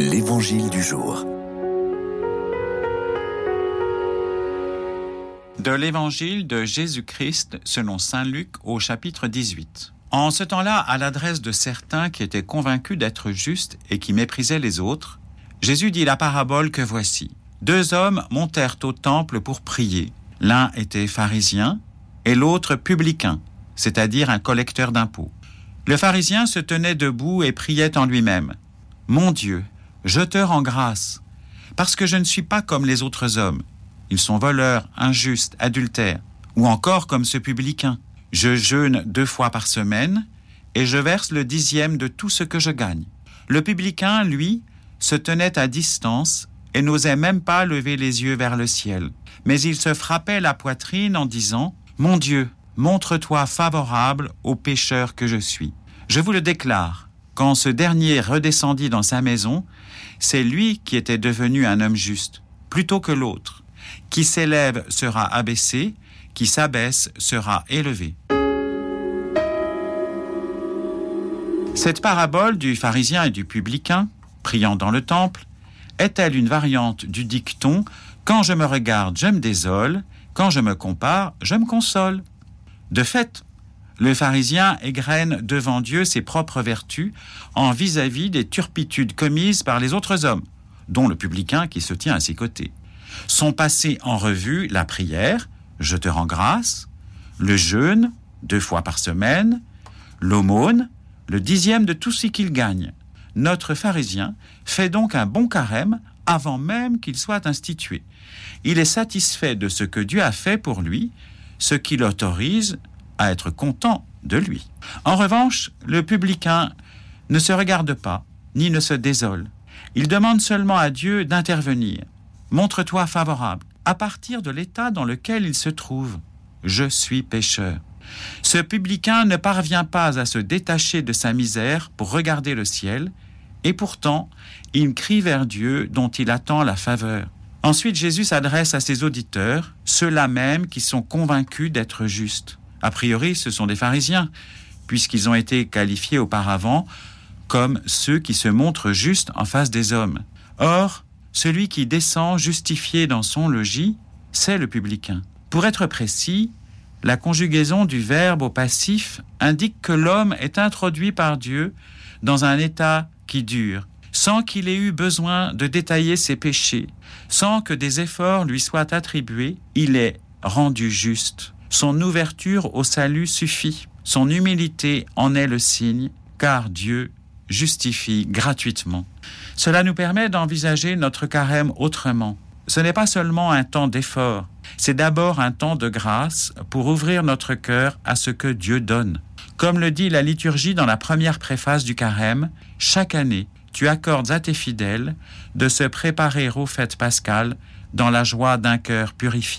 L'Évangile du jour. De l'Évangile de Jésus-Christ selon Saint Luc au chapitre 18. En ce temps-là, à l'adresse de certains qui étaient convaincus d'être justes et qui méprisaient les autres, Jésus dit la parabole que voici. Deux hommes montèrent au temple pour prier. L'un était pharisien et l'autre publicain, c'est-à-dire un collecteur d'impôts. Le pharisien se tenait debout et priait en lui-même. Mon Dieu, je te rends grâce, parce que je ne suis pas comme les autres hommes. Ils sont voleurs, injustes, adultères, ou encore comme ce publicain. Je jeûne deux fois par semaine, et je verse le dixième de tout ce que je gagne. Le publicain, lui, se tenait à distance et n'osait même pas lever les yeux vers le ciel. Mais il se frappait la poitrine en disant Mon Dieu, montre-toi favorable au pécheur que je suis. Je vous le déclare, quand ce dernier redescendit dans sa maison, c'est lui qui était devenu un homme juste, plutôt que l'autre. Qui s'élève sera abaissé, qui s'abaisse sera élevé. Cette parabole du pharisien et du publicain, priant dans le temple, est-elle une variante du dicton Quand je me regarde, je me désole, quand je me compare, je me console De fait, le pharisien égrène devant Dieu ses propres vertus en vis-à-vis des turpitudes commises par les autres hommes, dont le publicain qui se tient à ses côtés. Sont passés en revue la prière, je te rends grâce, le jeûne, deux fois par semaine, l'aumône, le dixième de tout ce qu'il gagne. Notre pharisien fait donc un bon carême avant même qu'il soit institué. Il est satisfait de ce que Dieu a fait pour lui, ce qui l'autorise à être content de lui. En revanche, le publicain ne se regarde pas, ni ne se désole. Il demande seulement à Dieu d'intervenir. Montre-toi favorable, à partir de l'état dans lequel il se trouve. Je suis pécheur. Ce publicain ne parvient pas à se détacher de sa misère pour regarder le ciel, et pourtant, il crie vers Dieu dont il attend la faveur. Ensuite, Jésus s'adresse à ses auditeurs, ceux-là même qui sont convaincus d'être justes. A priori, ce sont des pharisiens, puisqu'ils ont été qualifiés auparavant comme ceux qui se montrent justes en face des hommes. Or, celui qui descend justifié dans son logis, c'est le publicain. Pour être précis, la conjugaison du verbe au passif indique que l'homme est introduit par Dieu dans un état qui dure, sans qu'il ait eu besoin de détailler ses péchés, sans que des efforts lui soient attribués, il est rendu juste. Son ouverture au salut suffit. Son humilité en est le signe, car Dieu justifie gratuitement. Cela nous permet d'envisager notre carême autrement. Ce n'est pas seulement un temps d'effort, c'est d'abord un temps de grâce pour ouvrir notre cœur à ce que Dieu donne. Comme le dit la liturgie dans la première préface du carême, chaque année, tu accordes à tes fidèles de se préparer aux fêtes pascales dans la joie d'un cœur purifié.